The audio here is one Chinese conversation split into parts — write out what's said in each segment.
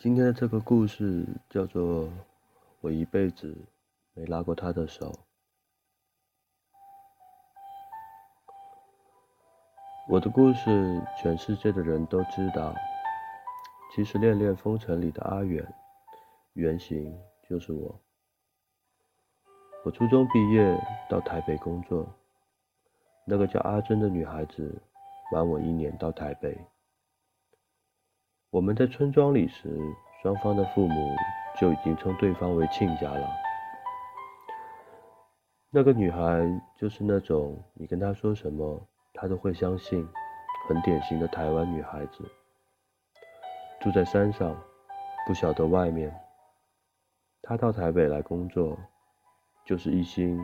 今天的这个故事叫做《我一辈子没拉过他的手》。我的故事，全世界的人都知道。其实，恋恋风尘里的阿远，原型就是我。我初中毕业到台北工作，那个叫阿珍的女孩子，晚我一年到台北。我们在村庄里时，双方的父母就已经称对方为亲家了。那个女孩就是那种你跟她说什么，她都会相信，很典型的台湾女孩子。住在山上，不晓得外面。她到台北来工作，就是一心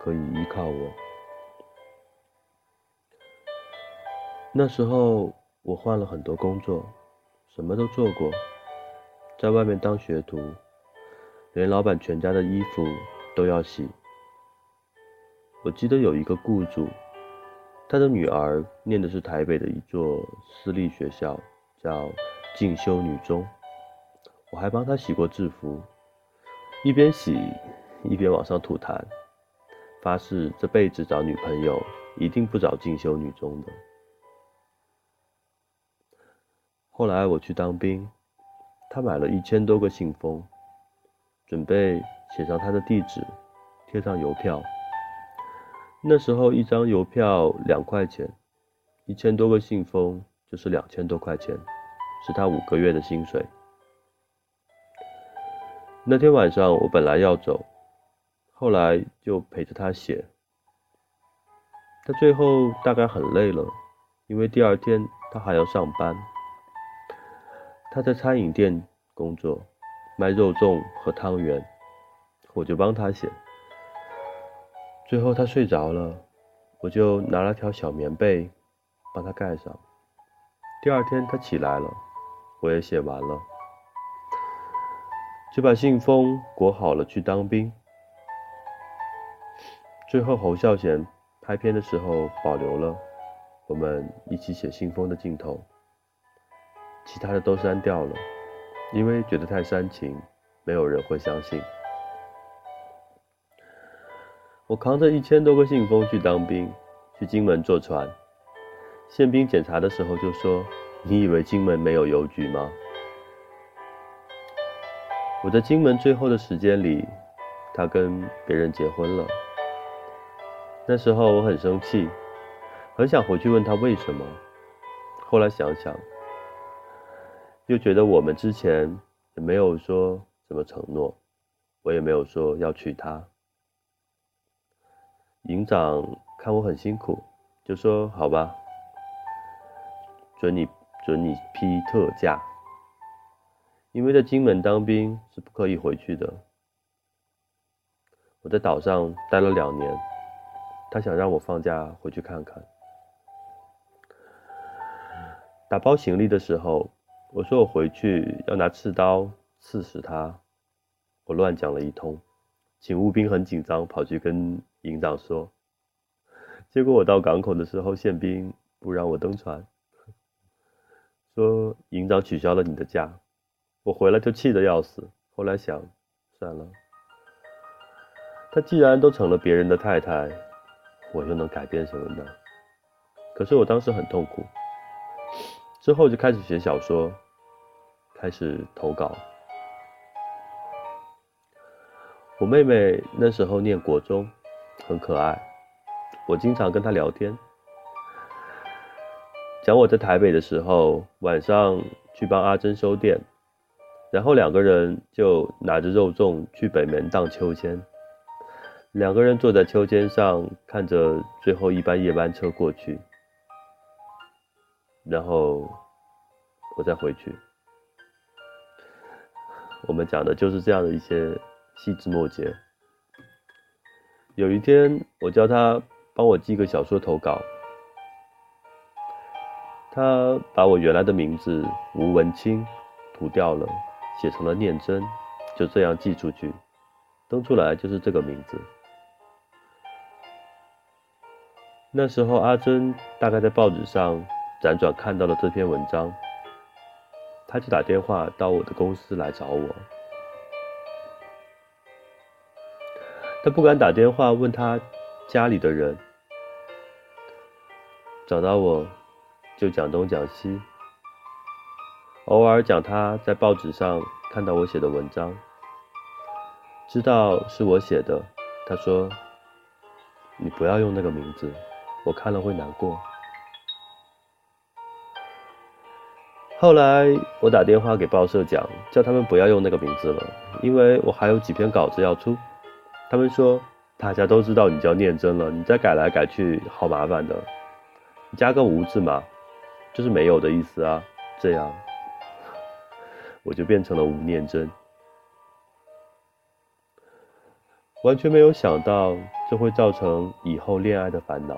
可以依靠我。那时候。我换了很多工作，什么都做过，在外面当学徒，连老板全家的衣服都要洗。我记得有一个雇主，他的女儿念的是台北的一座私立学校，叫进修女中。我还帮他洗过制服，一边洗一边往上吐痰，发誓这辈子找女朋友一定不找进修女中的。后来我去当兵，他买了一千多个信封，准备写上他的地址，贴上邮票。那时候一张邮票两块钱，一千多个信封就是两千多块钱，是他五个月的薪水。那天晚上我本来要走，后来就陪着他写。他最后大概很累了，因为第二天他还要上班。他在餐饮店工作，卖肉粽和汤圆，我就帮他写。最后他睡着了，我就拿了条小棉被帮他盖上。第二天他起来了，我也写完了，就把信封裹好了去当兵。最后侯孝贤拍片的时候保留了我们一起写信封的镜头。其他的都删掉了，因为觉得太煽情，没有人会相信。我扛着一千多个信封去当兵，去金门坐船。宪兵检查的时候就说：“你以为金门没有邮局吗？”我在金门最后的时间里，他跟别人结婚了。那时候我很生气，很想回去问他为什么。后来想想。又觉得我们之前也没有说什么承诺，我也没有说要娶她。营长看我很辛苦，就说：“好吧，准你准你批特假，因为在金门当兵是不可以回去的。”我在岛上待了两年，他想让我放假回去看看。打包行李的时候。我说我回去要拿刺刀刺死他，我乱讲了一通，警务兵很紧张，跑去跟营长说。结果我到港口的时候，宪兵不让我登船，说营长取消了你的假。我回来就气得要死。后来想，算了，他既然都成了别人的太太，我又能改变什么呢？可是我当时很痛苦。之后就开始写小说，开始投稿。我妹妹那时候念国中，很可爱，我经常跟她聊天，讲我在台北的时候，晚上去帮阿珍收店，然后两个人就拿着肉粽去北门荡秋千，两个人坐在秋千上，看着最后一班夜班车过去。然后我再回去。我们讲的就是这样的一些细枝末节。有一天，我叫他帮我寄个小说投稿，他把我原来的名字吴文清涂掉了，写成了念真，就这样寄出去，登出来就是这个名字。那时候，阿珍大概在报纸上。辗转看到了这篇文章，他就打电话到我的公司来找我。他不敢打电话问他家里的人，找到我就讲东讲西，偶尔讲他在报纸上看到我写的文章，知道是我写的。他说：“你不要用那个名字，我看了会难过。”后来我打电话给报社讲，叫他们不要用那个名字了，因为我还有几篇稿子要出。他们说大家都知道你叫念真了，你再改来改去好麻烦的，加个无字嘛，就是没有的意思啊。这样 我就变成了吴念真，完全没有想到这会造成以后恋爱的烦恼，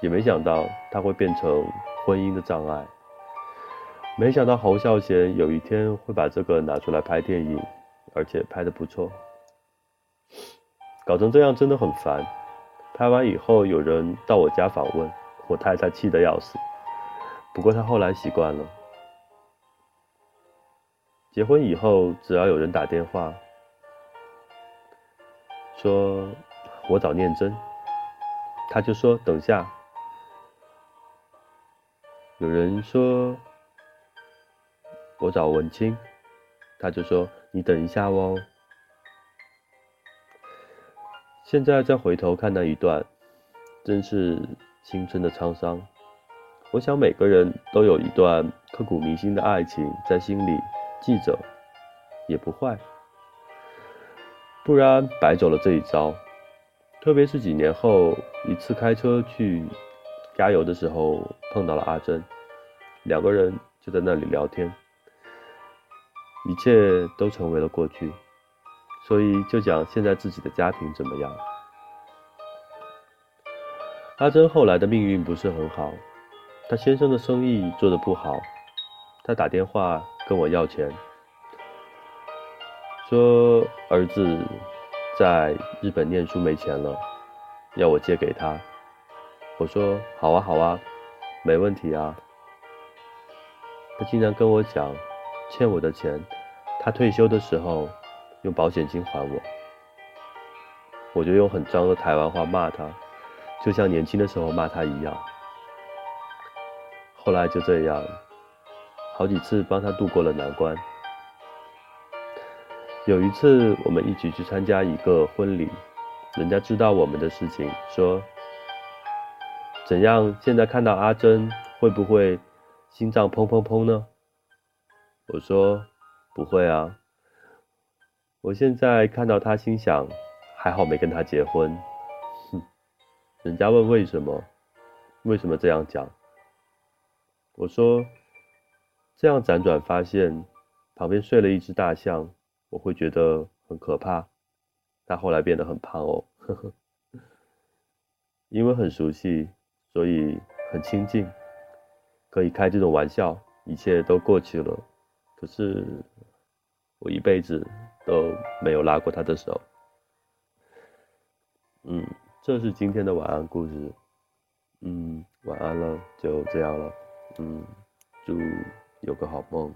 也没想到他会变成。婚姻的障碍，没想到侯孝贤有一天会把这个拿出来拍电影，而且拍的不错。搞成这样真的很烦。拍完以后有人到我家访问，我太太气得要死。不过她后来习惯了。结婚以后，只要有人打电话说我找念真，她就说等下。有人说我找文清，他就说你等一下哦。现在再回头看那一段，真是青春的沧桑。我想每个人都有一段刻骨铭心的爱情在心里记着，也不坏，不然白走了这一招。特别是几年后一次开车去。加油的时候碰到了阿珍，两个人就在那里聊天，一切都成为了过去，所以就讲现在自己的家庭怎么样。阿珍后来的命运不是很好，她先生的生意做得不好，她打电话跟我要钱，说儿子在日本念书没钱了，要我借给他。我说好啊好啊，没问题啊。他经常跟我讲，欠我的钱，他退休的时候用保险金还我。我就用很脏的台湾话骂他，就像年轻的时候骂他一样。后来就这样，好几次帮他度过了难关。有一次我们一起去参加一个婚礼，人家知道我们的事情，说。怎样？现在看到阿珍会不会心脏砰砰砰呢？我说不会啊。我现在看到她，心想还好没跟他结婚。哼，人家问为什么？为什么这样讲？我说这样辗转发现旁边睡了一只大象，我会觉得很可怕。他后来变得很胖哦，呵呵，因为很熟悉。所以很亲近，可以开这种玩笑，一切都过去了。可是我一辈子都没有拉过他的手。嗯，这是今天的晚安故事。嗯，晚安了，就这样了。嗯，祝有个好梦。